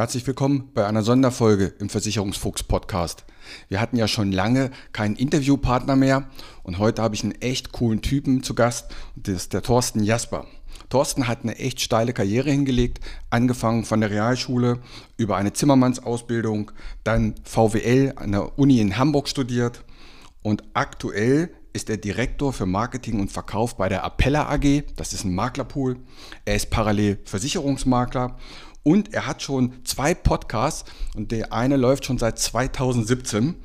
Herzlich willkommen bei einer Sonderfolge im Versicherungsfuchs Podcast. Wir hatten ja schon lange keinen Interviewpartner mehr und heute habe ich einen echt coolen Typen zu Gast. Das ist der Thorsten Jasper. Thorsten hat eine echt steile Karriere hingelegt, angefangen von der Realschule über eine Zimmermannsausbildung, dann VWL an der Uni in Hamburg studiert und aktuell ist er Direktor für Marketing und Verkauf bei der Appella AG. Das ist ein Maklerpool. Er ist parallel Versicherungsmakler und er hat schon zwei Podcasts und der eine läuft schon seit 2017.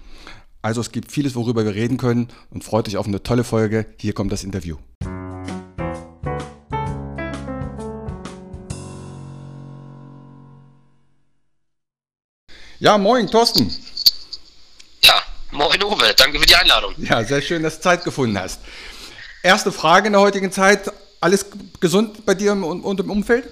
Also es gibt vieles, worüber wir reden können und freut euch auf eine tolle Folge. Hier kommt das Interview. Ja, moin, Thorsten. Ja, moin Uwe, danke für die Einladung. Ja, sehr schön, dass du Zeit gefunden hast. Erste Frage in der heutigen Zeit, alles gesund bei dir und im Umfeld?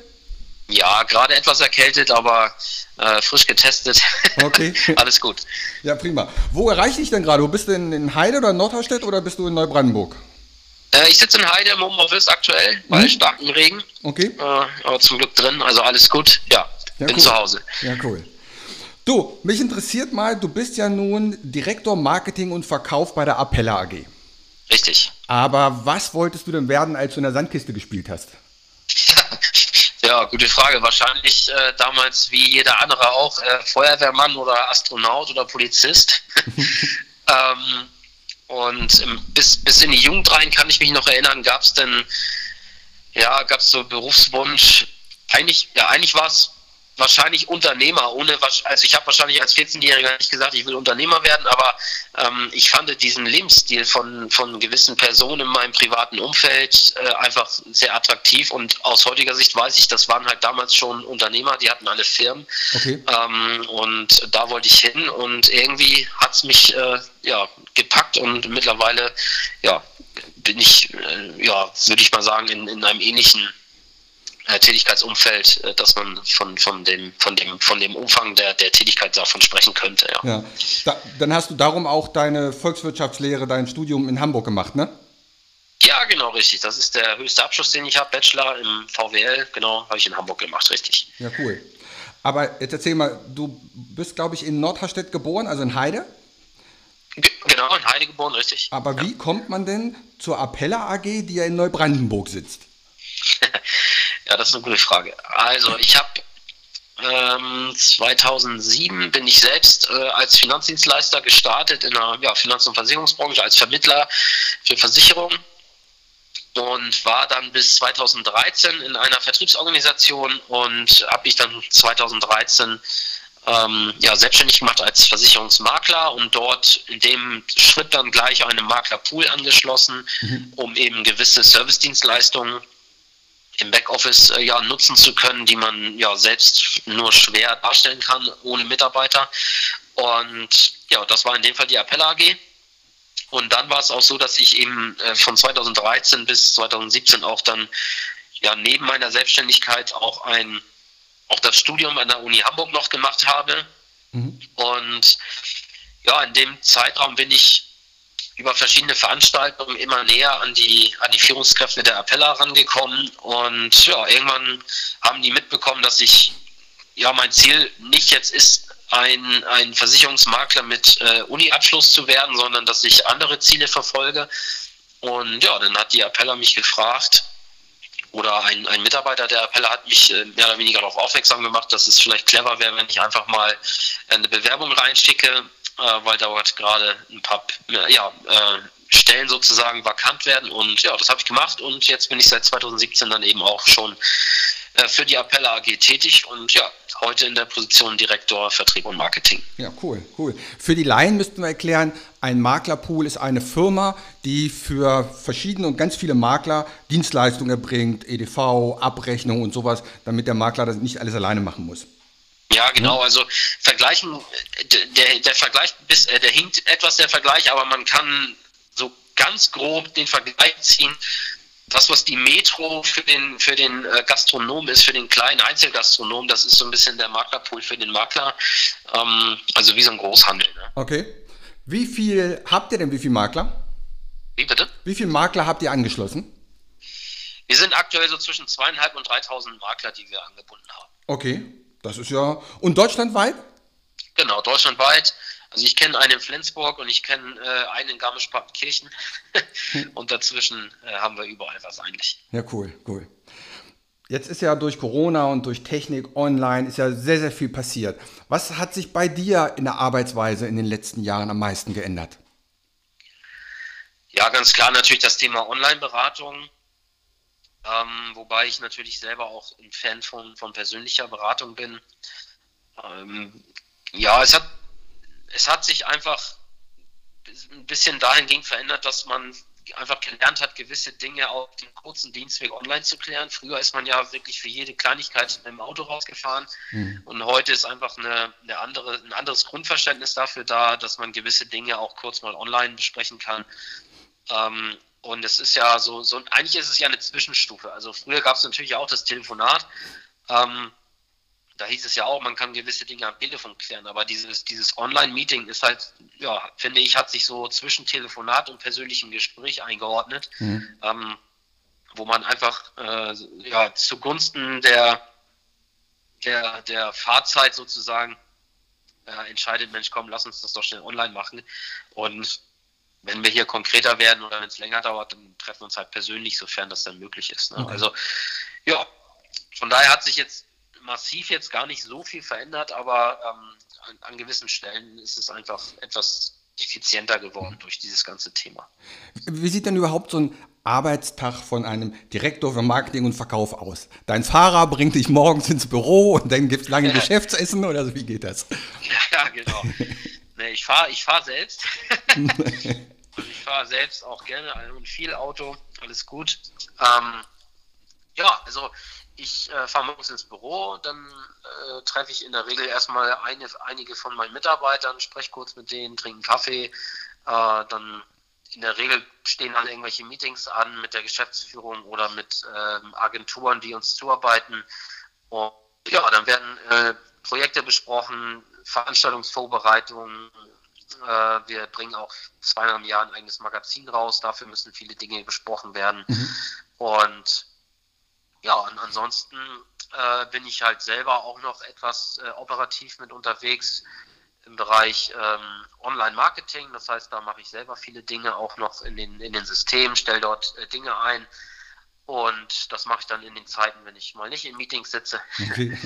Ja, gerade etwas erkältet, aber äh, frisch getestet. Okay. Alles gut. Ja, prima. Wo erreiche ich denn gerade? Bist du in, in Heide oder in Nordhaustedt oder bist du in Neubrandenburg? Äh, ich sitze in Heide im Homeoffice aktuell, bei mhm. starkem Regen. Okay. Äh, aber zum Glück drin, also alles gut. Ja, ja bin cool. zu Hause. Ja, cool. Du, mich interessiert mal, du bist ja nun Direktor Marketing und Verkauf bei der Appella AG. Richtig. Aber was wolltest du denn werden, als du in der Sandkiste gespielt hast? Ja, gute Frage. Wahrscheinlich äh, damals wie jeder andere auch äh, Feuerwehrmann oder Astronaut oder Polizist. ähm, und bis, bis in die Jugend rein kann ich mich noch erinnern, gab es denn, ja, gab es so Berufswunsch. Eigentlich, ja, eigentlich war es wahrscheinlich Unternehmer, ohne also ich habe wahrscheinlich als 14-Jähriger nicht gesagt, ich will Unternehmer werden, aber ähm, ich fand diesen Lebensstil von, von gewissen Personen in meinem privaten Umfeld äh, einfach sehr attraktiv und aus heutiger Sicht weiß ich, das waren halt damals schon Unternehmer, die hatten alle Firmen okay. ähm, und da wollte ich hin und irgendwie hat es mich äh, ja, gepackt und mittlerweile ja, bin ich, äh, ja, würde ich mal sagen, in, in einem ähnlichen äh, Tätigkeitsumfeld, äh, dass man von, von, dem, von, dem, von dem Umfang der, der Tätigkeit davon sprechen könnte. Ja. ja. Da, dann hast du darum auch deine Volkswirtschaftslehre, dein Studium in Hamburg gemacht, ne? Ja, genau, richtig. Das ist der höchste Abschluss, den ich habe, Bachelor im VWL, genau, habe ich in Hamburg gemacht, richtig. Ja, cool. Aber jetzt erzähl mal, du bist, glaube ich, in Nordharstedt geboren, also in Heide? G genau, in Heide geboren, richtig. Aber ja. wie kommt man denn zur Appella AG, die ja in Neubrandenburg sitzt? Ja, das ist eine gute Frage. Also ich habe ähm, 2007 bin ich selbst äh, als Finanzdienstleister gestartet in der ja, Finanz- und Versicherungsbranche als Vermittler für Versicherungen und war dann bis 2013 in einer Vertriebsorganisation und habe mich dann 2013 ähm, ja, selbstständig gemacht als Versicherungsmakler und dort in dem Schritt dann gleich einem Maklerpool angeschlossen, mhm. um eben gewisse Servicedienstleistungen im Backoffice äh, ja nutzen zu können, die man ja selbst nur schwer darstellen kann ohne Mitarbeiter. Und ja, das war in dem Fall die Appella AG. Und dann war es auch so, dass ich eben äh, von 2013 bis 2017 auch dann ja neben meiner Selbstständigkeit auch ein auch das Studium an der Uni Hamburg noch gemacht habe. Mhm. Und ja, in dem Zeitraum bin ich über verschiedene Veranstaltungen immer näher an die, an die Führungskräfte der Appella rangekommen und ja, irgendwann haben die mitbekommen, dass ich, ja, mein Ziel nicht jetzt ist, ein, ein Versicherungsmakler mit äh, Uni-Abschluss zu werden, sondern dass ich andere Ziele verfolge. Und ja, dann hat die Appella mich gefragt, oder ein, ein Mitarbeiter der Appella hat mich äh, mehr oder weniger darauf aufmerksam gemacht, dass es vielleicht clever wäre, wenn ich einfach mal eine Bewerbung reinschicke äh, weil dort gerade ein paar ja, äh, Stellen sozusagen vakant werden. Und ja, das habe ich gemacht und jetzt bin ich seit 2017 dann eben auch schon äh, für die Appella AG tätig und ja, heute in der Position Direktor Vertrieb und Marketing. Ja, cool, cool. Für die Laien müssten wir erklären, ein Maklerpool ist eine Firma, die für verschiedene und ganz viele Makler Dienstleistungen erbringt, EDV, Abrechnung und sowas, damit der Makler das nicht alles alleine machen muss. Ja, genau. Also vergleichen, der, der Vergleich, äh, der hinkt etwas der Vergleich, aber man kann so ganz grob den Vergleich ziehen. Das, was die Metro für den, für den äh, Gastronom ist, für den kleinen Einzelgastronom, das ist so ein bisschen der Maklerpool für den Makler. Ähm, also wie so ein Großhandel. Ne? Okay. Wie viel habt ihr denn, wie viele Makler? Wie bitte? Wie viele Makler habt ihr angeschlossen? Wir sind aktuell so zwischen zweieinhalb und 3.000 Makler, die wir angebunden haben. Okay. Das ist ja. Und deutschlandweit? Genau, deutschlandweit. Also ich kenne einen in Flensburg und ich kenne äh, einen in Garmisch-Partenkirchen. und dazwischen äh, haben wir überall was eigentlich. Ja, cool, cool. Jetzt ist ja durch Corona und durch Technik online ist ja sehr, sehr viel passiert. Was hat sich bei dir in der Arbeitsweise in den letzten Jahren am meisten geändert? Ja, ganz klar natürlich das Thema Online-Beratung. Ähm, wobei ich natürlich selber auch ein Fan von, von persönlicher Beratung bin. Ähm, ja, es hat, es hat sich einfach ein bisschen dahingehend verändert, dass man einfach gelernt hat, gewisse Dinge auf dem kurzen Dienstweg online zu klären. Früher ist man ja wirklich für jede Kleinigkeit im Auto rausgefahren mhm. und heute ist einfach eine, eine, andere, ein anderes Grundverständnis dafür da, dass man gewisse Dinge auch kurz mal online besprechen kann. Ähm, und es ist ja so, so, eigentlich ist es ja eine Zwischenstufe. Also früher gab es natürlich auch das Telefonat. Ähm, da hieß es ja auch, man kann gewisse Dinge am Telefon klären, aber dieses, dieses Online-Meeting ist halt, ja, finde ich, hat sich so zwischen Telefonat und persönlichem Gespräch eingeordnet, mhm. ähm, wo man einfach äh, ja, zugunsten der, der, der Fahrzeit sozusagen äh, entscheidet, Mensch, komm, lass uns das doch schnell online machen. Und wenn wir hier konkreter werden oder wenn es länger dauert, dann treffen wir uns halt persönlich, sofern das dann möglich ist. Ne? Okay. Also ja, von daher hat sich jetzt massiv jetzt gar nicht so viel verändert, aber ähm, an, an, gewissen Stellen ist es einfach etwas effizienter geworden durch dieses ganze Thema. Wie sieht denn überhaupt so ein Arbeitstag von einem Direktor für Marketing und Verkauf aus? Dein Fahrer bringt dich morgens ins Büro und dann gibt es lange Geschäftsessen oder so, wie geht das? Ja, genau. nee, ich fahre ich fahr selbst. Also ich fahre selbst auch gerne und viel Auto, alles gut. Ähm, ja, also ich äh, fahre morgens ins Büro, dann äh, treffe ich in der Regel erstmal eine, einige von meinen Mitarbeitern, spreche kurz mit denen, trinke einen Kaffee. Äh, dann in der Regel stehen dann irgendwelche Meetings an mit der Geschäftsführung oder mit ähm, Agenturen, die uns zuarbeiten. Und ja, dann werden äh, Projekte besprochen, Veranstaltungsvorbereitungen, wir bringen auch zweimal im Jahr ein eigenes Magazin raus. Dafür müssen viele Dinge besprochen werden. Mhm. Und ja, und ansonsten äh, bin ich halt selber auch noch etwas äh, operativ mit unterwegs im Bereich ähm, Online-Marketing. Das heißt, da mache ich selber viele Dinge auch noch in den, in den Systemen, stelle dort äh, Dinge ein. Und das mache ich dann in den Zeiten, wenn ich mal nicht in Meetings sitze. Okay.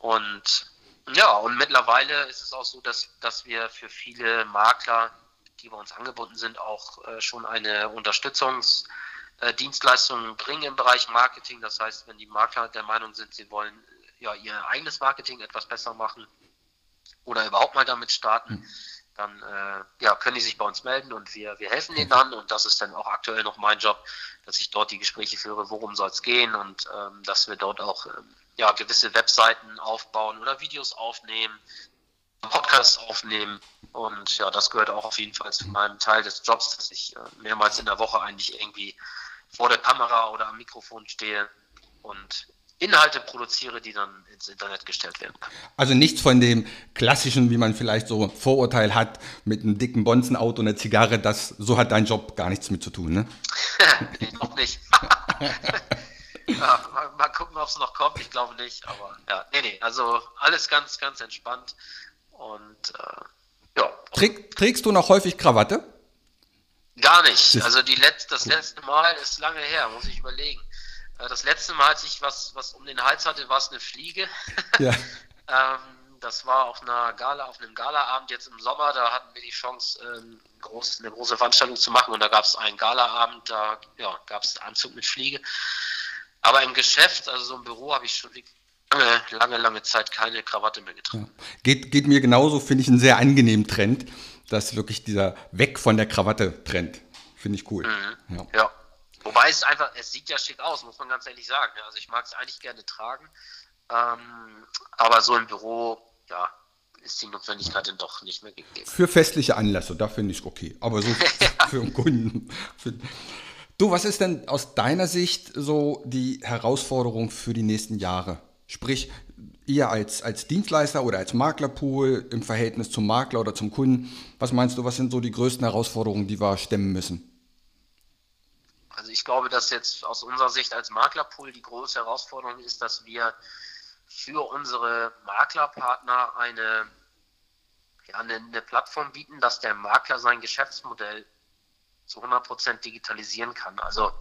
Und ja, und mittlerweile ist es auch so, dass, dass wir für viele Makler, die bei uns angebunden sind, auch äh, schon eine Unterstützungsdienstleistung äh, bringen im Bereich Marketing. Das heißt, wenn die Makler der Meinung sind, sie wollen ja ihr eigenes Marketing etwas besser machen oder überhaupt mal damit starten, mhm. dann äh, ja, können die sich bei uns melden und wir, wir helfen ihnen dann. Und das ist dann auch aktuell noch mein Job, dass ich dort die Gespräche führe, worum soll es gehen und ähm, dass wir dort auch ähm, ja, gewisse Webseiten aufbauen oder Videos aufnehmen, Podcasts aufnehmen. Und ja, das gehört auch auf jeden Fall zu meinem Teil des Jobs, dass ich äh, mehrmals in der Woche eigentlich irgendwie vor der Kamera oder am Mikrofon stehe und Inhalte produziere, die dann ins Internet gestellt werden können. Also nichts von dem klassischen, wie man vielleicht so Vorurteil hat, mit einem dicken Bonzenauto und einer Zigarre, das, so hat dein Job gar nichts mit zu tun, ne? nee, noch nicht. ja, mal, mal, gucken, ob es noch kommt. Ich glaube nicht, aber ja, nee, nee. Also alles ganz, ganz entspannt. Und äh, ja. Träg, trägst du noch häufig Krawatte? Gar nicht. Also die Letz-, das letzte Mal ist lange her, muss ich überlegen. Äh, das letzte Mal, als ich was, was um den Hals hatte, war es eine Fliege. Ja. ähm, das war auf einer Gala, auf einem Galaabend jetzt im Sommer. Da hatten wir die Chance, ähm, groß, eine große Veranstaltung zu machen. Und da gab es einen Galaabend, da ja, gab es Anzug mit Fliege. Aber im Geschäft, also so im Büro, habe ich schon lange, lange, lange Zeit keine Krawatte mehr getragen. Ja. Geht, geht mir genauso, finde ich einen sehr angenehmen Trend, dass wirklich dieser Weg von der Krawatte Trend. Finde ich cool. Mhm. Ja. ja. Wobei es einfach, es sieht ja schick aus, muss man ganz ehrlich sagen. Also ich mag es eigentlich gerne tragen. Ähm, aber so im Büro, ja, ist die Notwendigkeit dann doch nicht mehr gegeben. Für festliche Anlässe, da finde ich es okay. Aber so für einen Kunden. Für, Du, was ist denn aus deiner Sicht so die Herausforderung für die nächsten Jahre? Sprich, ihr als, als Dienstleister oder als Maklerpool im Verhältnis zum Makler oder zum Kunden, was meinst du, was sind so die größten Herausforderungen, die wir stemmen müssen? Also ich glaube, dass jetzt aus unserer Sicht als Maklerpool die große Herausforderung ist, dass wir für unsere Maklerpartner eine, ja, eine, eine Plattform bieten, dass der Makler sein Geschäftsmodell zu 100% digitalisieren kann. Also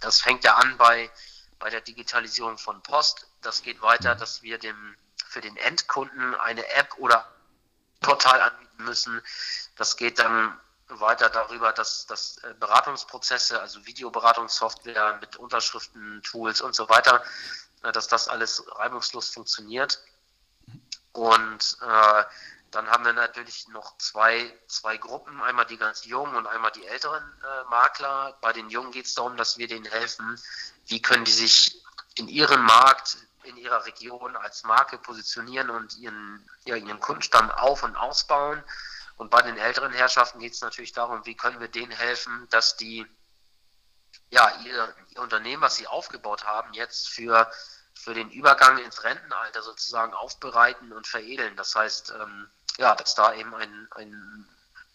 das fängt ja an bei, bei der Digitalisierung von Post. Das geht weiter, dass wir dem, für den Endkunden eine App oder Portal anbieten müssen. Das geht dann weiter darüber, dass, dass äh, Beratungsprozesse, also Videoberatungssoftware mit Unterschriften, Tools und so weiter, äh, dass das alles reibungslos funktioniert. Und äh, dann haben wir natürlich noch zwei, zwei Gruppen, einmal die ganz jungen und einmal die älteren äh, Makler. Bei den Jungen geht es darum, dass wir denen helfen, wie können die sich in ihrem Markt, in ihrer Region als Marke positionieren und ihren, ja, ihren Kundenstamm auf- und ausbauen. Und bei den älteren Herrschaften geht es natürlich darum, wie können wir denen helfen, dass die ja, ihr, ihr Unternehmen, was sie aufgebaut haben, jetzt für, für den Übergang ins Rentenalter sozusagen aufbereiten und veredeln. Das heißt, ähm, ja, dass da eben ein, ein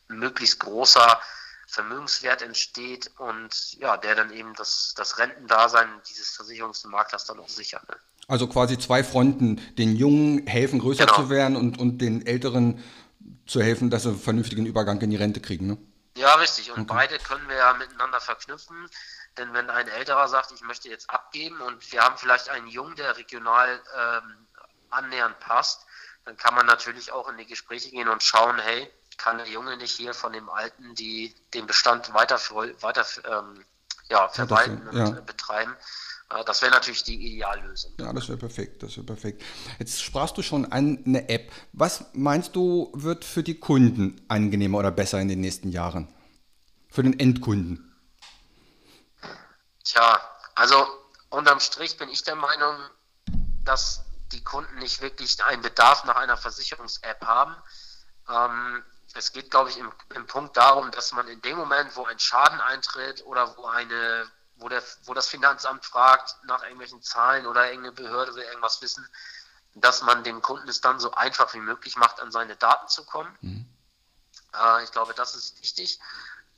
möglichst großer Vermögenswert entsteht und ja, der dann eben das, das Rentendasein dieses Versicherungsmaklers dann auch sichert. Ne? Also quasi zwei Fronten, den Jungen helfen, größer genau. zu werden und, und den Älteren zu helfen, dass sie einen vernünftigen Übergang in die Rente kriegen. Ne? Ja, richtig. Und okay. beide können wir ja miteinander verknüpfen. Denn wenn ein Älterer sagt, ich möchte jetzt abgeben und wir haben vielleicht einen Jungen, der regional ähm, annähernd passt, dann kann man natürlich auch in die Gespräche gehen und schauen, hey, kann der Junge nicht hier von dem Alten die, den Bestand weiter, weiter ähm, ja, verwalten ja, und ja. betreiben. Äh, das wäre natürlich die Ideallösung. Ja, das wäre perfekt, das wäre perfekt. Jetzt sprachst du schon an eine App. Was meinst du, wird für die Kunden angenehmer oder besser in den nächsten Jahren? Für den Endkunden? Tja, also unterm Strich bin ich der Meinung, dass die Kunden nicht wirklich einen Bedarf nach einer Versicherungs-App haben. Ähm, es geht, glaube ich, im, im Punkt darum, dass man in dem Moment, wo ein Schaden eintritt oder wo eine, wo der, wo das Finanzamt fragt nach irgendwelchen Zahlen oder irgendeine Behörde will irgendwas wissen, dass man dem Kunden es dann so einfach wie möglich macht, an seine Daten zu kommen. Mhm. Äh, ich glaube, das ist wichtig.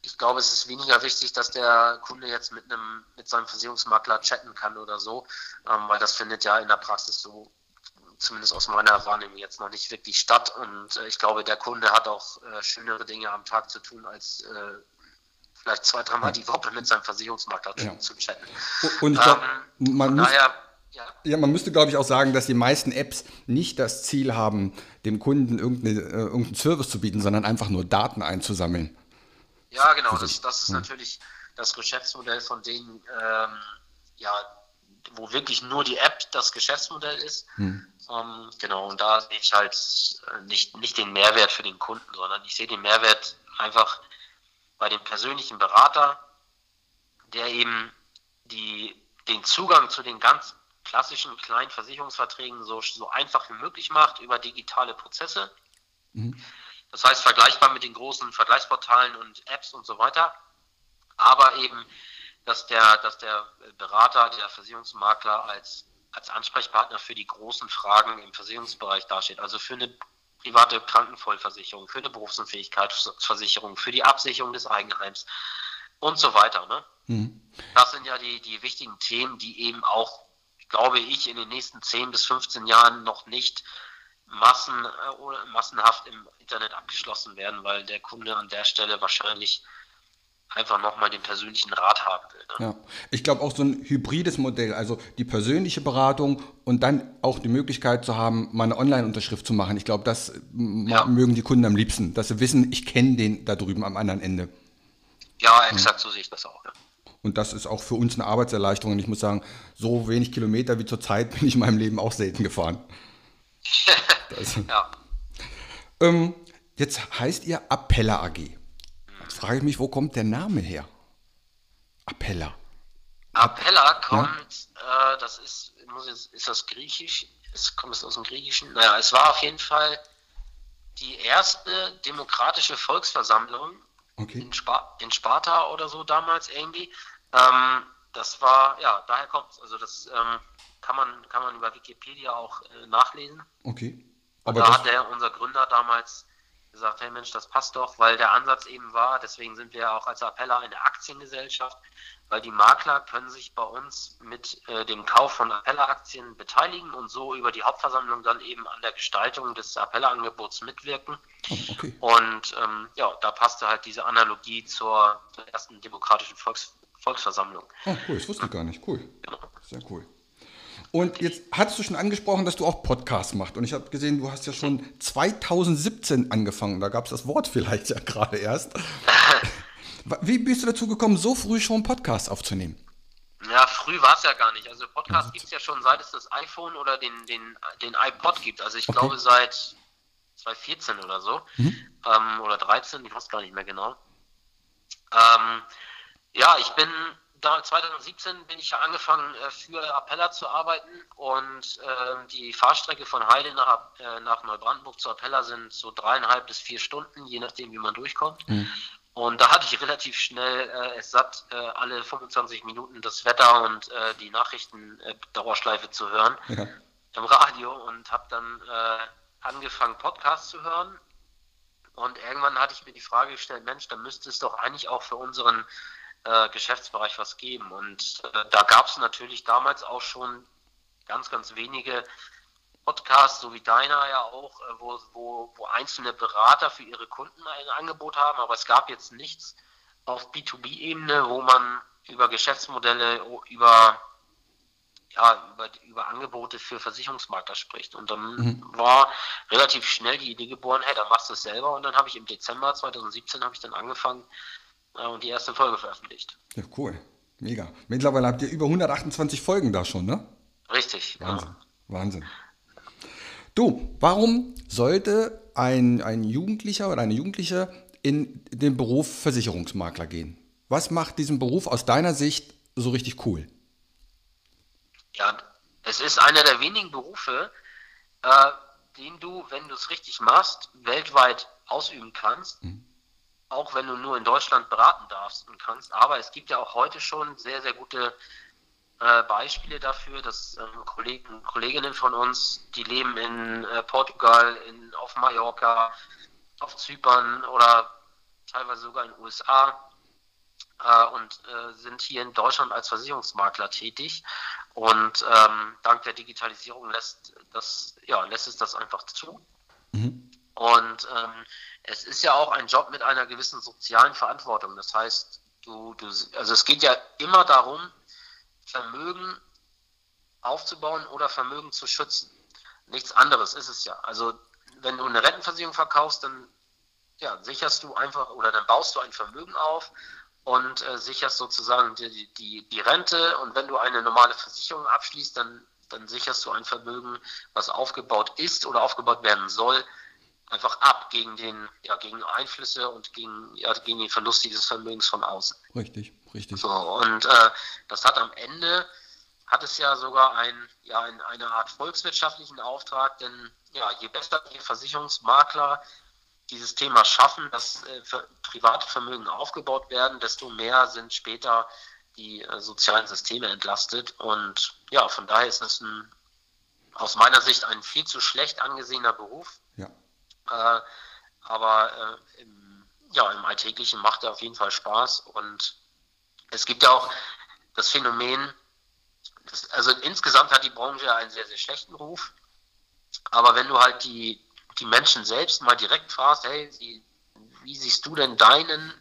Ich glaube, es ist weniger wichtig, dass der Kunde jetzt mit einem, mit seinem Versicherungsmakler chatten kann oder so, ähm, weil das findet ja in der Praxis so zumindest aus meiner Wahrnehmung jetzt noch nicht wirklich statt. Und äh, ich glaube, der Kunde hat auch äh, schönere Dinge am Tag zu tun, als äh, vielleicht zwei, dreimal die Woche mit seinem Versicherungsmakler ja. zu chatten. Und ich glaube, ähm, man, muss, ja. ja. man müsste, glaube ich, auch sagen, dass die meisten Apps nicht das Ziel haben, dem Kunden äh, irgendeinen Service zu bieten, sondern einfach nur Daten einzusammeln. Ja, genau. Das, das, ist ja. natürlich das Geschäftsmodell von denen, ähm, ja, wo wirklich nur die App das Geschäftsmodell ist. Hm. Ähm, genau, und da sehe ich halt äh, nicht, nicht den Mehrwert für den Kunden, sondern ich sehe den Mehrwert einfach bei dem persönlichen Berater, der eben die, den Zugang zu den ganz klassischen kleinen Versicherungsverträgen so, so einfach wie möglich macht über digitale Prozesse. Mhm. Das heißt, vergleichbar mit den großen Vergleichsportalen und Apps und so weiter. Aber eben, dass der, dass der Berater, der Versicherungsmakler als als Ansprechpartner für die großen Fragen im Versicherungsbereich dasteht. Also für eine private Krankenvollversicherung, für eine Berufsunfähigkeitsversicherung, für die Absicherung des Eigenheims und so weiter. Ne? Mhm. Das sind ja die, die wichtigen Themen, die eben auch, glaube ich, in den nächsten 10 bis 15 Jahren noch nicht massen, äh, massenhaft im Internet abgeschlossen werden, weil der Kunde an der Stelle wahrscheinlich einfach nochmal den persönlichen Rat haben will. Ne? Ja, ich glaube auch so ein hybrides Modell, also die persönliche Beratung und dann auch die Möglichkeit zu haben, mal eine Online-Unterschrift zu machen. Ich glaube, das ja. mögen die Kunden am liebsten, dass sie wissen, ich kenne den da drüben am anderen Ende. Ja, exakt, ja. so sehe ich das auch. Ja. Und das ist auch für uns eine Arbeitserleichterung. Und ich muss sagen, so wenig Kilometer wie zurzeit bin ich in meinem Leben auch selten gefahren. das, ja. Ähm, jetzt heißt ihr Appella AG frage ich mich, wo kommt der Name her? Appella. Appella kommt, ja? äh, das ist, jetzt, ist das griechisch? Es kommt es aus dem Griechischen? Naja, es war auf jeden Fall die erste demokratische Volksversammlung okay. in, Sp in, Sparta oder so damals irgendwie. Ähm, das war, ja, daher kommt es. Also das ähm, kann, man, kann man über Wikipedia auch äh, nachlesen. Okay. Aber da hat der, unser Gründer damals gesagt, hey Mensch, das passt doch, weil der Ansatz eben war, deswegen sind wir auch als Appella eine Aktiengesellschaft, weil die Makler können sich bei uns mit äh, dem Kauf von Appella-Aktien beteiligen und so über die Hauptversammlung dann eben an der Gestaltung des Appella-Angebots mitwirken. Oh, okay. Und ähm, ja, da passte halt diese Analogie zur, zur ersten demokratischen Volks, Volksversammlung. Oh, cool, das wusste ich gar nicht. Cool. Genau. Sehr cool. Und jetzt hattest du schon angesprochen, dass du auch Podcasts machst. Und ich habe gesehen, du hast ja schon 2017 angefangen. Da gab es das Wort vielleicht ja gerade erst. Wie bist du dazu gekommen, so früh schon Podcasts aufzunehmen? Ja, früh war es ja gar nicht. Also Podcast gibt es ja schon seit es das iPhone oder den, den, den iPod gibt. Also ich okay. glaube seit 2014 oder so. Mhm. Ähm, oder 13, ich weiß gar nicht mehr genau. Ähm, ja, ich bin da 2017 bin ich ja angefangen äh, für Appella zu arbeiten und äh, die Fahrstrecke von Heide nach, äh, nach Neubrandenburg zu Appella sind so dreieinhalb bis vier Stunden, je nachdem wie man durchkommt. Mhm. Und da hatte ich relativ schnell äh, es satt, äh, alle 25 Minuten das Wetter und äh, die Nachrichten-Dauerschleife äh, zu hören ja. im Radio und habe dann angefangen, Podcasts zu hören. Und irgendwann hatte ich mir die Frage gestellt, Mensch, da müsste es doch eigentlich auch für unseren äh, Geschäftsbereich was geben. Und da gab es natürlich damals auch schon ganz, ganz wenige Podcast, so wie deiner ja auch, äh, wo, wo, wo einzelne Berater für ihre Kunden ein Angebot haben, aber es gab jetzt nichts auf B2B-Ebene, wo man über Geschäftsmodelle, über, ja, über, über Angebote für Versicherungsmakler spricht. Und dann mhm. war relativ schnell die Idee geboren, hey, dann machst du es selber. Und dann habe ich im Dezember 2017 habe ich dann angefangen äh, und die erste Folge veröffentlicht. Ja, cool. Mega. Mittlerweile habt ihr über 128 Folgen da schon, ne? Richtig. Wahnsinn. Ja. Wahnsinn. Du, warum sollte ein, ein Jugendlicher oder eine Jugendliche in den Beruf Versicherungsmakler gehen? Was macht diesen Beruf aus deiner Sicht so richtig cool? Ja, es ist einer der wenigen Berufe, äh, den du, wenn du es richtig machst, weltweit ausüben kannst. Mhm. Auch wenn du nur in Deutschland beraten darfst und kannst. Aber es gibt ja auch heute schon sehr, sehr gute äh, Beispiele dafür, dass ähm, Kollegen, Kolleginnen von uns, die leben in äh, Portugal, in, auf Mallorca, auf Zypern oder teilweise sogar in den USA äh, und äh, sind hier in Deutschland als Versicherungsmakler tätig. Und ähm, dank der Digitalisierung lässt, das, ja, lässt es das einfach zu. Mhm. Und ähm, es ist ja auch ein Job mit einer gewissen sozialen Verantwortung. Das heißt, du, du, also es geht ja immer darum, Vermögen aufzubauen oder Vermögen zu schützen. Nichts anderes ist es ja. Also wenn du eine Rentenversicherung verkaufst, dann ja, sicherst du einfach oder dann baust du ein Vermögen auf und äh, sicherst sozusagen die, die, die Rente. Und wenn du eine normale Versicherung abschließt, dann, dann sicherst du ein Vermögen, was aufgebaut ist oder aufgebaut werden soll, einfach ab gegen den, ja, gegen Einflüsse und gegen, ja, gegen den Verlust dieses Vermögens von außen. Richtig, richtig. So, und äh, das hat am Ende, hat es ja sogar ein, ja, ein, eine Art volkswirtschaftlichen Auftrag, denn ja, je besser die Versicherungsmakler dieses Thema schaffen, dass äh, private Vermögen aufgebaut werden, desto mehr sind später die äh, sozialen Systeme entlastet. Und ja, von daher ist es ein, aus meiner Sicht ein viel zu schlecht angesehener Beruf. Äh, aber äh, im, ja, im Alltäglichen macht er auf jeden Fall Spaß. Und es gibt ja auch das Phänomen, das, also insgesamt hat die Branche einen sehr, sehr schlechten Ruf. Aber wenn du halt die, die Menschen selbst mal direkt fragst, hey, wie, wie siehst du denn deinen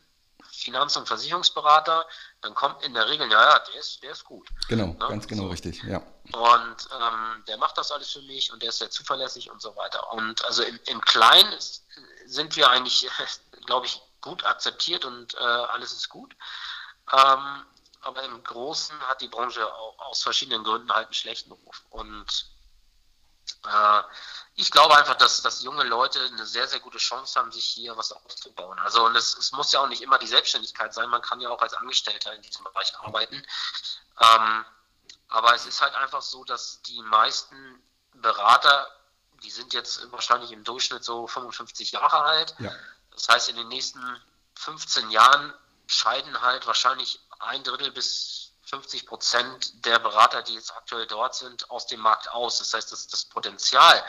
Finanz- und Versicherungsberater, dann kommt in der Regel, ja, ja, der ist, der ist gut. Genau, ne? ganz genau so. richtig, ja. Und ähm, der macht das alles für mich und der ist sehr zuverlässig und so weiter. Und also im, im Kleinen ist, sind wir eigentlich, glaube ich, gut akzeptiert und äh, alles ist gut. Ähm, aber im Großen hat die Branche auch, aus verschiedenen Gründen halt einen schlechten Ruf. Und ich glaube einfach, dass, dass junge Leute eine sehr, sehr gute Chance haben, sich hier was aufzubauen. Also und es, es muss ja auch nicht immer die Selbstständigkeit sein, man kann ja auch als Angestellter in diesem Bereich arbeiten. Ähm, aber es ist halt einfach so, dass die meisten Berater, die sind jetzt wahrscheinlich im Durchschnitt so 55 Jahre alt. Ja. Das heißt, in den nächsten 15 Jahren scheiden halt wahrscheinlich ein Drittel bis 50 Prozent der Berater, die jetzt aktuell dort sind, aus dem Markt aus. Das heißt, das, das Potenzial,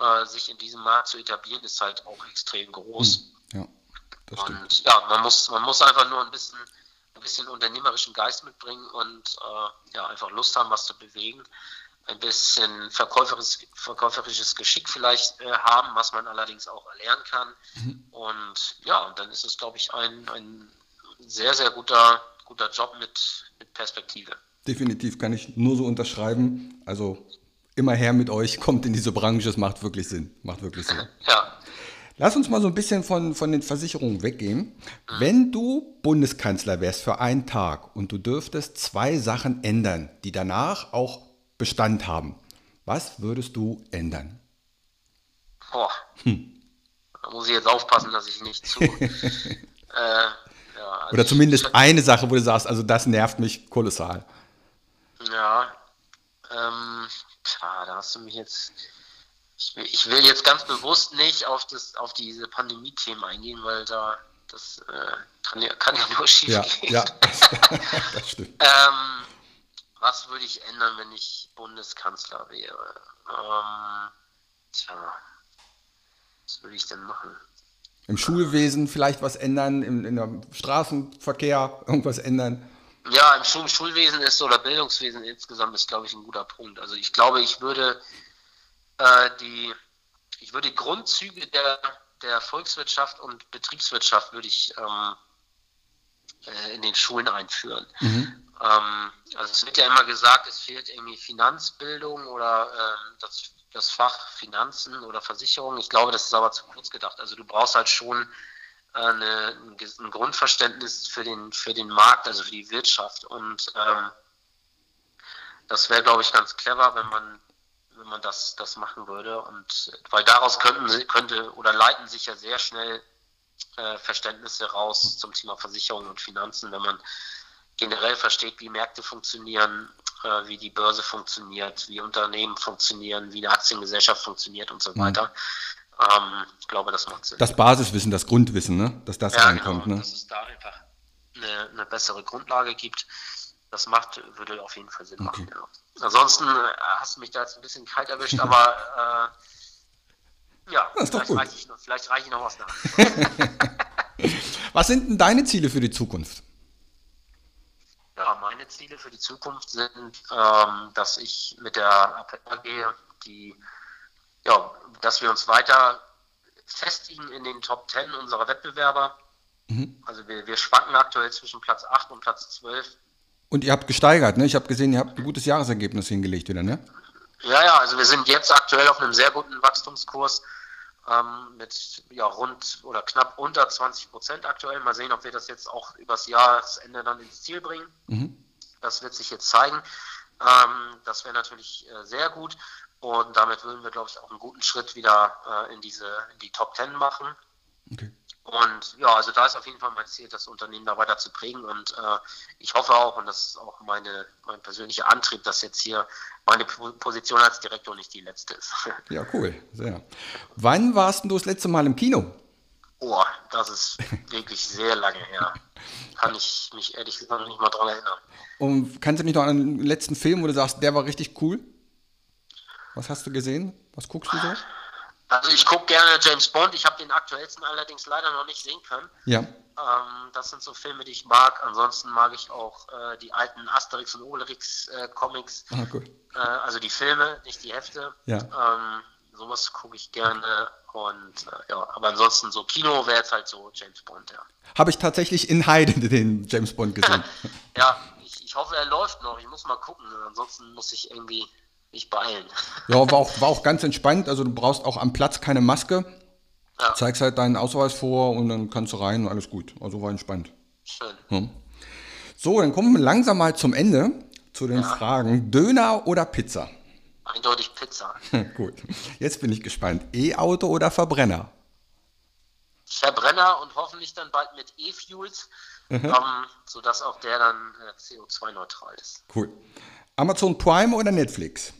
äh, sich in diesem Markt zu etablieren, ist halt auch extrem groß. Hm, ja, das Und ja, man muss, man muss einfach nur ein bisschen, ein bisschen unternehmerischen Geist mitbringen und äh, ja, einfach Lust haben, was zu bewegen. Ein bisschen verkäuferisches, verkäuferisches Geschick vielleicht äh, haben, was man allerdings auch erlernen kann. Mhm. Und ja, und dann ist es, glaube ich, ein, ein sehr, sehr guter, guter Job mit, mit Perspektive. Definitiv kann ich nur so unterschreiben. Also immer her mit euch, kommt in diese Branche, es macht wirklich Sinn. Macht wirklich Sinn. Ja. Lass uns mal so ein bisschen von, von den Versicherungen weggehen. Wenn du Bundeskanzler wärst für einen Tag und du dürftest zwei Sachen ändern, die danach auch Bestand haben, was würdest du ändern? Boah. Hm. Da muss ich jetzt aufpassen, dass ich nicht zu. äh, ja, also Oder zumindest ich, eine Sache, wo du sagst, also das nervt mich kolossal. Ja. Ähm, tja, da hast du mich jetzt ich will, ich will, jetzt ganz bewusst nicht auf, das, auf diese Pandemie-Themen eingehen, weil da das äh, kann, ja, kann ja nur schief ja, gehen. Ja, das stimmt. ähm, was würde ich ändern, wenn ich Bundeskanzler wäre? Ähm, tja, was würde ich denn machen? Im Schulwesen vielleicht was ändern, im, im Straßenverkehr irgendwas ändern? Ja, im Schul Schulwesen ist oder Bildungswesen insgesamt ist, glaube ich, ein guter Punkt. Also ich glaube, ich würde äh, die, ich würde die Grundzüge der, der Volkswirtschaft und Betriebswirtschaft würde ich ähm, äh, in den Schulen einführen. Mhm. Ähm, also es wird ja immer gesagt, es fehlt irgendwie Finanzbildung oder ähm, das, das Fach Finanzen oder Versicherung. Ich glaube, das ist aber zu kurz gedacht. Also du brauchst halt schon äh, eine, ein Grundverständnis für den, für den Markt, also für die Wirtschaft. Und ähm, das wäre, glaube ich, ganz clever, wenn man wenn man das, das machen würde. Und weil daraus könnten könnte oder leiten sich ja sehr schnell äh, Verständnisse raus zum Thema Versicherung und Finanzen, wenn man generell versteht, wie Märkte funktionieren, äh, wie die Börse funktioniert, wie Unternehmen funktionieren, wie eine Aktiengesellschaft funktioniert und so mhm. weiter. Ähm, ich glaube, das macht Sinn. Das Basiswissen, das Grundwissen, ne? dass das ja, reinkommt. Genau, ne? Dass es da einfach eine, eine bessere Grundlage gibt das macht, würde auf jeden Fall Sinn okay. machen. Ja. Ansonsten äh, hast du mich da jetzt ein bisschen kalt erwischt, aber äh, ja, vielleicht reiche, ich noch, vielleicht reiche ich noch was nach. was sind denn deine Ziele für die Zukunft? Ja, meine Ziele für die Zukunft sind, ähm, dass ich mit der AG die, ja, dass wir uns weiter festigen in den Top 10 unserer Wettbewerber. Mhm. Also wir, wir schwanken aktuell zwischen Platz 8 und Platz 12 und ihr habt gesteigert, ne? Ich habe gesehen, ihr habt ein gutes Jahresergebnis hingelegt wieder, ne? Ja, ja, also wir sind jetzt aktuell auf einem sehr guten Wachstumskurs ähm, mit ja, rund oder knapp unter 20 Prozent aktuell. Mal sehen, ob wir das jetzt auch übers Jahresende dann ins Ziel bringen. Mhm. Das wird sich jetzt zeigen. Ähm, das wäre natürlich äh, sehr gut. Und damit würden wir, glaube ich, auch einen guten Schritt wieder äh, in diese in die Top 10 machen. Okay. Und ja, also da ist auf jeden Fall mein Ziel, das Unternehmen da weiter zu prägen. Und äh, ich hoffe auch, und das ist auch meine, mein persönlicher Antrieb, dass jetzt hier meine Position als Direktor nicht die letzte ist. Ja, cool. Sehr. Wann warst du das letzte Mal im Kino? Oh, das ist wirklich sehr lange her. Kann ich mich ehrlich gesagt noch nicht mal dran erinnern. Und kannst du dich noch an den letzten Film, wo du sagst, der war richtig cool? Was hast du gesehen? Was guckst du so? Also ich gucke gerne James Bond. Ich habe den aktuellsten allerdings leider noch nicht sehen können. Ja. Ähm, das sind so Filme, die ich mag. Ansonsten mag ich auch äh, die alten Asterix und Obelix äh, Comics. Ah, gut. Äh, also die Filme, nicht die Hefte. Ja. Ähm, sowas gucke ich gerne. Und äh, ja, aber ansonsten so Kino wäre jetzt halt so James Bond, ja. Habe ich tatsächlich in Heide den James Bond gesehen. ja, ich, ich hoffe, er läuft noch. Ich muss mal gucken. Ansonsten muss ich irgendwie nicht beeilen. Ja, war auch, war auch ganz entspannt. Also du brauchst auch am Platz keine Maske. Ja. Zeigst halt deinen Ausweis vor und dann kannst du rein und alles gut. Also war entspannt. Schön. Ja. So, dann kommen wir langsam mal zum Ende zu den ja. Fragen. Döner oder Pizza? Eindeutig Pizza. gut. Jetzt bin ich gespannt. E-Auto oder Verbrenner? Verbrenner und hoffentlich dann bald mit E-Fuels, mhm. ähm, sodass auch der dann äh, CO2-neutral ist. Cool. Amazon Prime oder Netflix?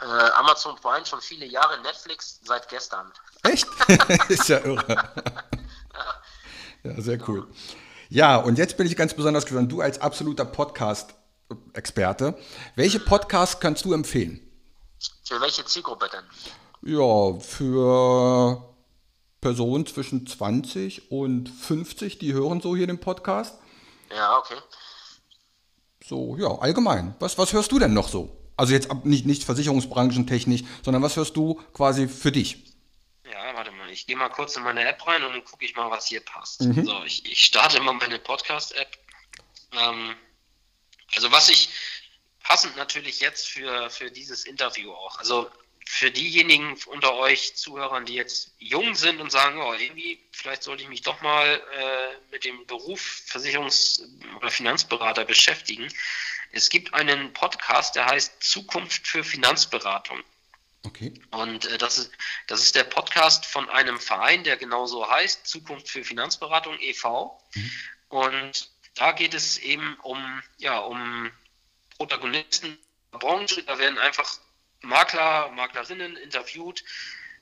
Äh, Amazon Prime schon viele Jahre, Netflix seit gestern. Echt? ist ja irre. ja, sehr cool. Ja, und jetzt bin ich ganz besonders gespannt, du als absoluter Podcast-Experte, welche Podcasts kannst du empfehlen? Für welche Zielgruppe denn? Ja, für Personen zwischen 20 und 50, die hören so hier den Podcast. Ja, okay. So, ja, allgemein. Was, was hörst du denn noch so? Also jetzt ab, nicht, nicht versicherungsbranchentechnisch, sondern was hörst du quasi für dich? Ja, warte mal, ich gehe mal kurz in meine App rein und dann gucke ich mal, was hier passt. Mhm. So, ich, ich starte mal meine Podcast-App. Ähm, also was ich passend natürlich jetzt für, für dieses Interview auch. Also für diejenigen unter euch Zuhörern, die jetzt jung sind und sagen, oh, irgendwie, vielleicht sollte ich mich doch mal äh, mit dem Beruf Versicherungs- oder Finanzberater beschäftigen. Es gibt einen Podcast, der heißt Zukunft für Finanzberatung. Okay. Und äh, das, ist, das ist der Podcast von einem Verein, der genauso heißt, Zukunft für Finanzberatung e.V. Mhm. Und da geht es eben um, ja, um Protagonisten der Branche. Da werden einfach Makler, Maklerinnen interviewt,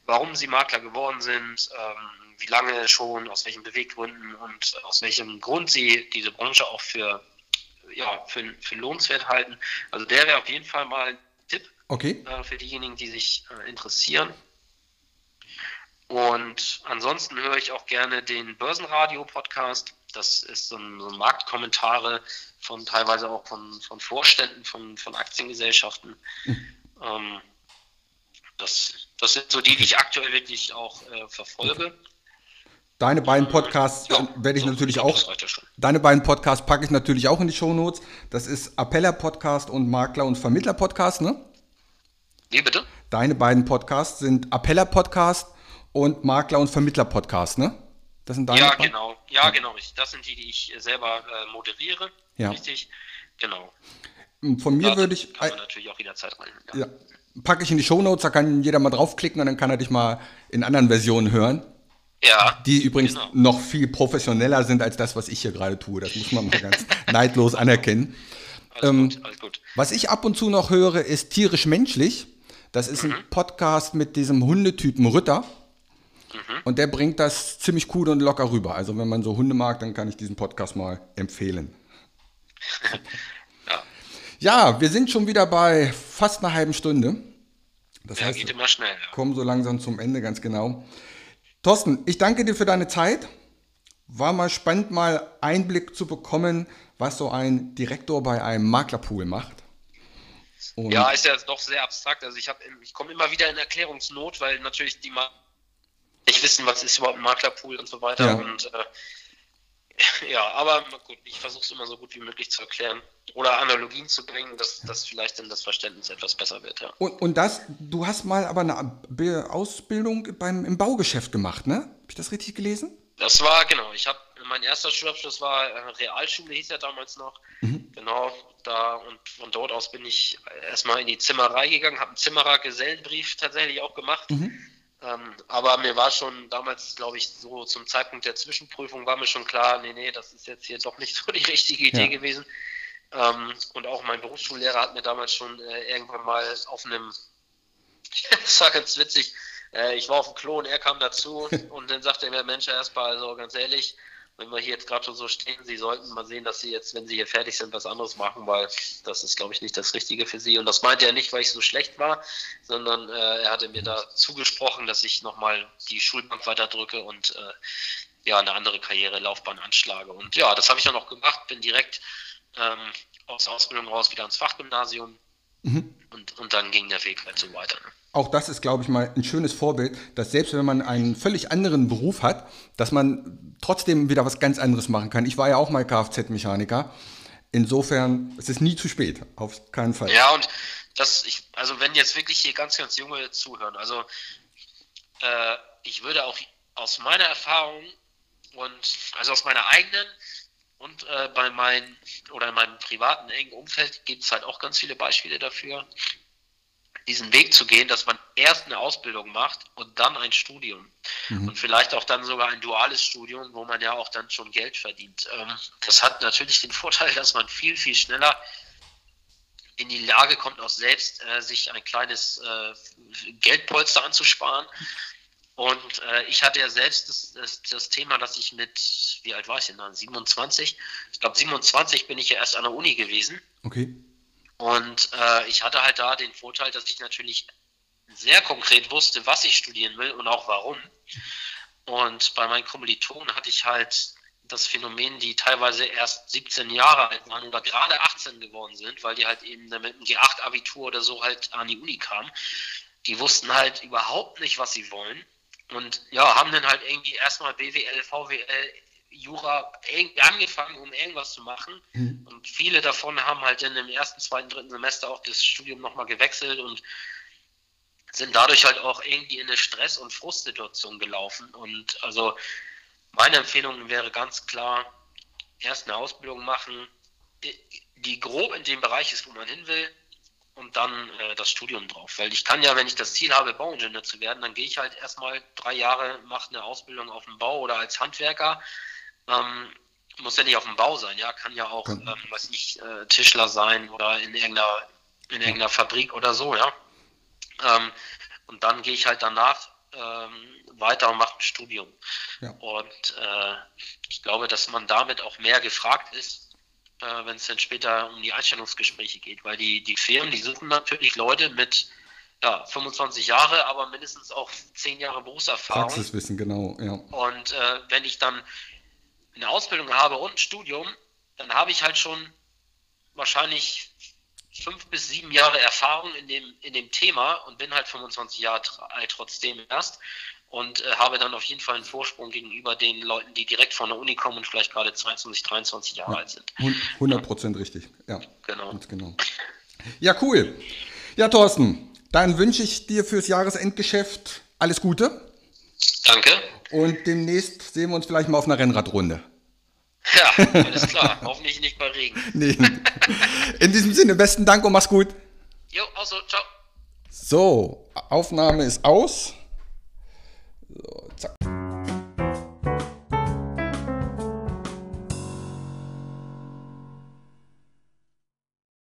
warum sie Makler geworden sind, ähm, wie lange schon, aus welchen Beweggründen und aus welchem Grund sie diese Branche auch für, ja, für, für lohnenswert halten. Also der wäre auf jeden Fall mal ein Tipp okay. äh, für diejenigen, die sich äh, interessieren. Und ansonsten höre ich auch gerne den Börsenradio-Podcast. Das ist so ein, so ein Marktkommentare von teilweise auch von, von Vorständen von, von Aktiengesellschaften. Mhm. Ähm, das, das sind so die, die ich aktuell wirklich auch äh, verfolge. Deine beiden Podcasts ja, werde ich so natürlich auch. Deine beiden Podcasts packe ich natürlich auch in die Shownotes. Das ist Appeller Podcast und Makler und Vermittler Podcast, ne? Wie bitte? Deine beiden Podcasts sind Appeller Podcast und Makler und Vermittler Podcast, ne? Das sind deine Ja, genau. Ja, genau. Das sind die, die ich selber äh, moderiere. Ja. Richtig. Genau. Von mir würde ich. Kann man natürlich auch jederzeit rein. Ja. ja. Packe ich in die Shownotes, da kann jeder mal draufklicken und dann kann er dich mal in anderen Versionen hören. Ja. Die übrigens genau. noch viel professioneller sind als das, was ich hier gerade tue. Das muss man mal ganz neidlos anerkennen. Alles, ähm, gut, alles gut. Was ich ab und zu noch höre, ist tierisch menschlich. Das ist mhm. ein Podcast mit diesem Hundetypen Rütter. Mhm. Und der bringt das ziemlich cool und locker rüber. Also wenn man so Hunde mag, dann kann ich diesen Podcast mal empfehlen. Ja, wir sind schon wieder bei fast einer halben Stunde. Das ja, heißt, geht immer schnell. Ja. Kommen so langsam zum Ende, ganz genau. Thorsten, ich danke dir für deine Zeit. War mal spannend, mal Einblick zu bekommen, was so ein Direktor bei einem Maklerpool macht. Und ja, ist ja doch sehr abstrakt. Also ich, ich komme immer wieder in Erklärungsnot, weil natürlich die Makler nicht wissen, was ist überhaupt ein Maklerpool und so weiter. Ja. Und äh, Ja, aber gut, ich versuche es immer so gut wie möglich zu erklären oder Analogien zu bringen, dass, dass vielleicht dann das Verständnis etwas besser wird. Ja. Und, und das, du hast mal aber eine Ausbildung beim, im Baugeschäft gemacht, ne? Habe ich das richtig gelesen? Das war, genau, ich habe, mein erster Schulabschluss war äh, Realschule, hieß ja damals noch. Mhm. Genau, da und von dort aus bin ich erstmal in die Zimmerei gegangen, habe einen Zimmerer-Gesellenbrief tatsächlich auch gemacht. Mhm ähm, aber mir war schon damals, glaube ich, so zum Zeitpunkt der Zwischenprüfung war mir schon klar, nee, nee, das ist jetzt hier doch nicht so die richtige Idee ja. gewesen. Ähm, und auch mein Berufsschullehrer hat mir damals schon äh, irgendwann mal auf einem, das war ganz witzig, äh, ich war auf dem Klo und er kam dazu und dann sagte er mir, Mensch, erstmal, also ganz ehrlich, wenn wir hier jetzt gerade schon so stehen, Sie sollten mal sehen, dass Sie jetzt, wenn Sie hier fertig sind, was anderes machen, weil das ist, glaube ich, nicht das Richtige für Sie. Und das meinte er nicht, weil ich so schlecht war, sondern äh, er hatte mir da zugesprochen, dass ich nochmal die Schulbank weiterdrücke und äh, ja, eine andere Karrierelaufbahn anschlage. Und ja, das habe ich dann auch gemacht, bin direkt ähm, aus der Ausbildung raus wieder ans Fachgymnasium mhm. und, und dann ging der Weg halt so weiter. Ne? auch das ist, glaube ich, mal ein schönes Vorbild, dass selbst wenn man einen völlig anderen Beruf hat, dass man trotzdem wieder was ganz anderes machen kann. Ich war ja auch mal Kfz-Mechaniker. Insofern, es ist nie zu spät, auf keinen Fall. Ja, und das, ich, also wenn jetzt wirklich hier ganz, ganz junge zuhören, also äh, ich würde auch aus meiner Erfahrung und also aus meiner eigenen und äh, bei meinen oder in meinem privaten engen Umfeld gibt es halt auch ganz viele Beispiele dafür, diesen Weg zu gehen, dass man erst eine Ausbildung macht und dann ein Studium. Mhm. Und vielleicht auch dann sogar ein duales Studium, wo man ja auch dann schon Geld verdient. Ähm, das hat natürlich den Vorteil, dass man viel, viel schneller in die Lage kommt, auch selbst äh, sich ein kleines äh, Geldpolster anzusparen. Und äh, ich hatte ja selbst das, das, das, Thema, dass ich mit, wie alt war ich denn dann? 27? Ich glaube, 27 bin ich ja erst an der Uni gewesen. Okay. Und äh, ich hatte halt da den Vorteil, dass ich natürlich sehr konkret wusste, was ich studieren will und auch warum. Und bei meinen Kommilitonen hatte ich halt das Phänomen, die teilweise erst 17 Jahre alt waren oder gerade 18 geworden sind, weil die halt eben mit einem G8-Abitur oder so halt an die Uni kamen. Die wussten halt überhaupt nicht, was sie wollen. Und ja, haben dann halt irgendwie erstmal BWL, VWL, Jura angefangen, um irgendwas zu machen. Mhm. Und viele davon haben halt dann im ersten, zweiten, dritten Semester auch das Studium nochmal gewechselt und sind dadurch halt auch irgendwie in eine Stress- und Frustsituation gelaufen. Und also meine Empfehlung wäre ganz klar, erst eine Ausbildung machen, die grob in dem Bereich ist, wo man hin will, und dann äh, das Studium drauf. Weil ich kann ja, wenn ich das Ziel habe, Bauingenieur zu werden, dann gehe ich halt erstmal drei Jahre, mache eine Ausbildung auf dem Bau oder als Handwerker. Ähm, muss ja nicht auf dem Bau sein, ja, kann ja auch, ähm, weiß ich, äh, Tischler sein oder in irgendeiner, in irgendeiner Fabrik oder so, ja. Ähm, und dann gehe ich halt danach ähm, weiter und mache ein Studium. Ja. Und äh, ich glaube, dass man damit auch mehr gefragt ist, äh, wenn es dann später um die Einstellungsgespräche geht, weil die, die Firmen, die suchen natürlich Leute mit ja, 25 Jahre, aber mindestens auch 10 Jahre Berufserfahrung. Praxiswissen, genau, ja. Und äh, wenn ich dann eine Ausbildung habe und ein Studium, dann habe ich halt schon wahrscheinlich fünf bis sieben Jahre Erfahrung in dem, in dem Thema und bin halt 25 Jahre alt trotzdem erst und äh, habe dann auf jeden Fall einen Vorsprung gegenüber den Leuten, die direkt von der Uni kommen und vielleicht gerade 22, 23 Jahre ja, alt sind. 100 Prozent ja. richtig, ja. Genau. Ganz genau. Ja, cool. Ja, Thorsten, dann wünsche ich dir fürs Jahresendgeschäft alles Gute. Danke. Und demnächst sehen wir uns vielleicht mal auf einer Rennradrunde. Ja, alles klar. Hoffentlich nicht bei Regen. Nee. In diesem Sinne, besten Dank und mach's gut. Jo, auch so. Ciao. So, Aufnahme ist aus. 呃在